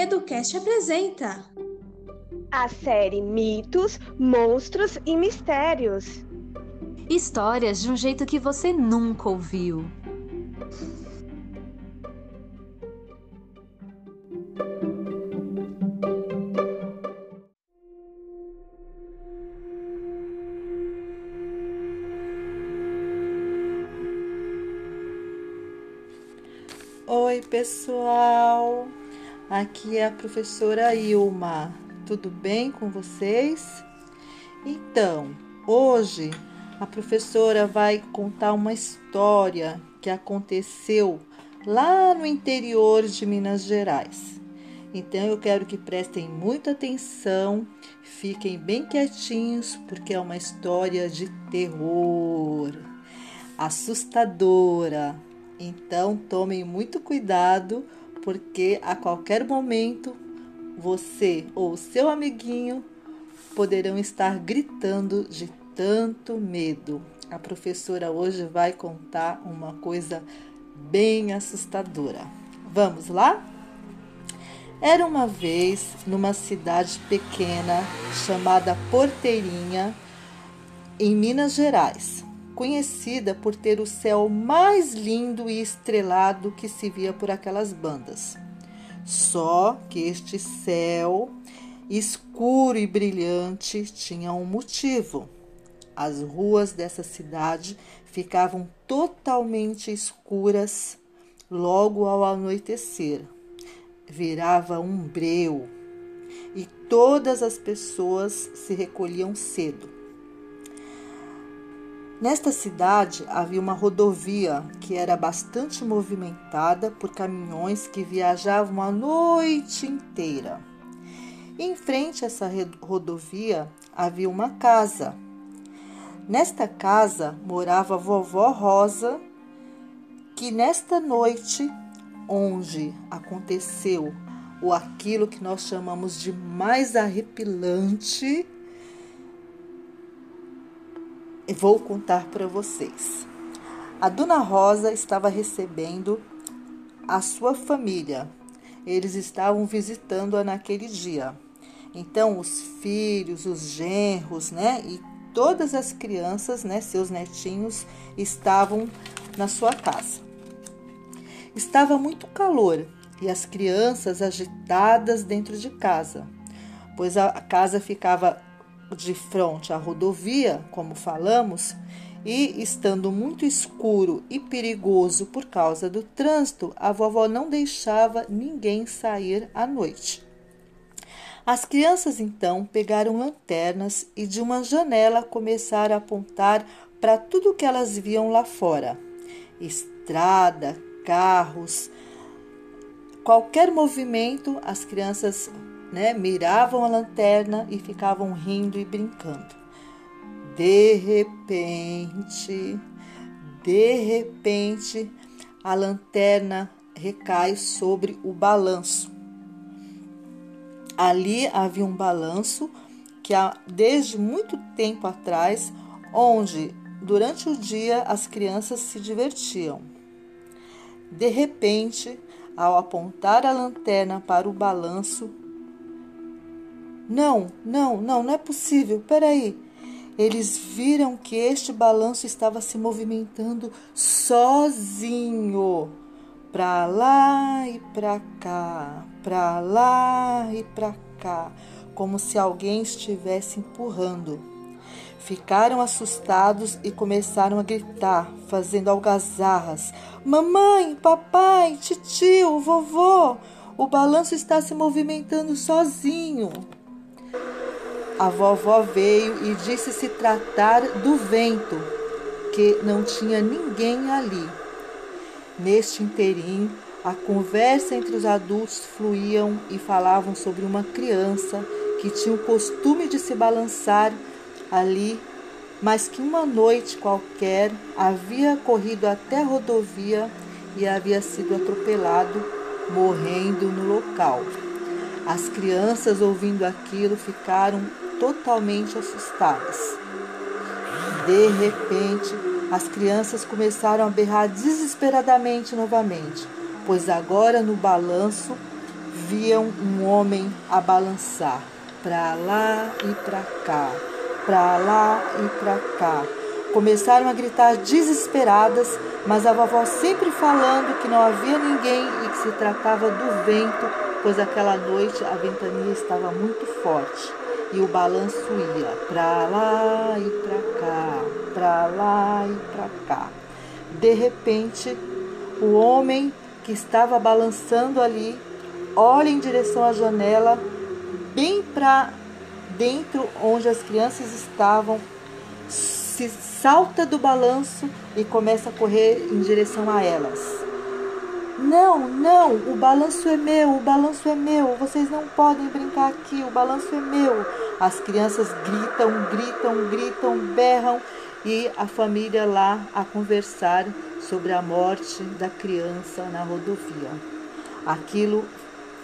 Educast apresenta a série Mitos, Monstros e Mistérios. Histórias de um jeito que você nunca ouviu. Oi, pessoal. Aqui é a professora Ilma. Tudo bem com vocês? Então, hoje a professora vai contar uma história que aconteceu lá no interior de Minas Gerais. Então eu quero que prestem muita atenção, fiquem bem quietinhos, porque é uma história de terror, assustadora. Então tomem muito cuidado, porque a qualquer momento você ou seu amiguinho poderão estar gritando de tanto medo. A professora hoje vai contar uma coisa bem assustadora. Vamos lá? Era uma vez numa cidade pequena chamada Porteirinha, em Minas Gerais conhecida por ter o céu mais lindo e estrelado que se via por aquelas bandas. Só que este céu escuro e brilhante tinha um motivo. As ruas dessa cidade ficavam totalmente escuras logo ao anoitecer. Virava um breu e todas as pessoas se recolhiam cedo Nesta cidade havia uma rodovia que era bastante movimentada por caminhões que viajavam a noite inteira. Em frente a essa rodovia havia uma casa. Nesta casa morava a vovó Rosa, que nesta noite, onde aconteceu o aquilo que nós chamamos de mais arrepilante, vou contar para vocês. A Dona Rosa estava recebendo a sua família. Eles estavam visitando-a naquele dia. Então, os filhos, os genros, né, e todas as crianças, né, seus netinhos, estavam na sua casa. Estava muito calor e as crianças agitadas dentro de casa, pois a casa ficava de frente à rodovia, como falamos, e estando muito escuro e perigoso por causa do trânsito, a vovó não deixava ninguém sair à noite. As crianças então pegaram lanternas e de uma janela começaram a apontar para tudo que elas viam lá fora: estrada, carros, qualquer movimento, as crianças né, miravam a lanterna e ficavam rindo e brincando. De repente, de repente, a lanterna recai sobre o balanço. Ali havia um balanço que há desde muito tempo atrás, onde durante o dia as crianças se divertiam. De repente, ao apontar a lanterna para o balanço, não, não, não, não é possível. Peraí. Eles viram que este balanço estava se movimentando sozinho. Para lá e para cá, para lá e para cá, como se alguém estivesse empurrando. Ficaram assustados e começaram a gritar, fazendo algazarras: Mamãe, papai, titio, vovô, o balanço está se movimentando sozinho. A vovó veio e disse se tratar do vento, que não tinha ninguém ali. Neste interim, a conversa entre os adultos fluíam e falavam sobre uma criança que tinha o costume de se balançar ali, mas que uma noite qualquer havia corrido até a rodovia e havia sido atropelado, morrendo no local. As crianças, ouvindo aquilo, ficaram totalmente assustadas. De repente, as crianças começaram a berrar desesperadamente novamente, pois agora no balanço viam um homem a balançar para lá e para cá, para lá e para cá. Começaram a gritar desesperadas, mas a vovó sempre falando que não havia ninguém e que se tratava do vento, pois aquela noite a ventania estava muito forte e o balanço ia para lá e para cá, para lá e para cá. De repente, o homem que estava balançando ali olha em direção à janela, bem para dentro onde as crianças estavam, se salta do balanço e começa a correr em direção a elas. Não, não, o balanço é meu, o balanço é meu, vocês não podem brincar aqui, o balanço é meu. As crianças gritam, gritam, gritam, berram e a família lá a conversar sobre a morte da criança na rodovia. Aquilo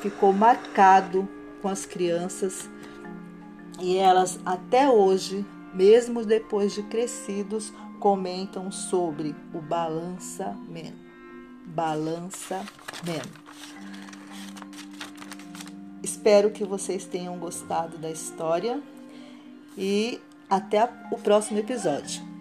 ficou marcado com as crianças e elas até hoje, mesmo depois de crescidos, comentam sobre o balançamento balançamento. Espero que vocês tenham gostado da história e até o próximo episódio.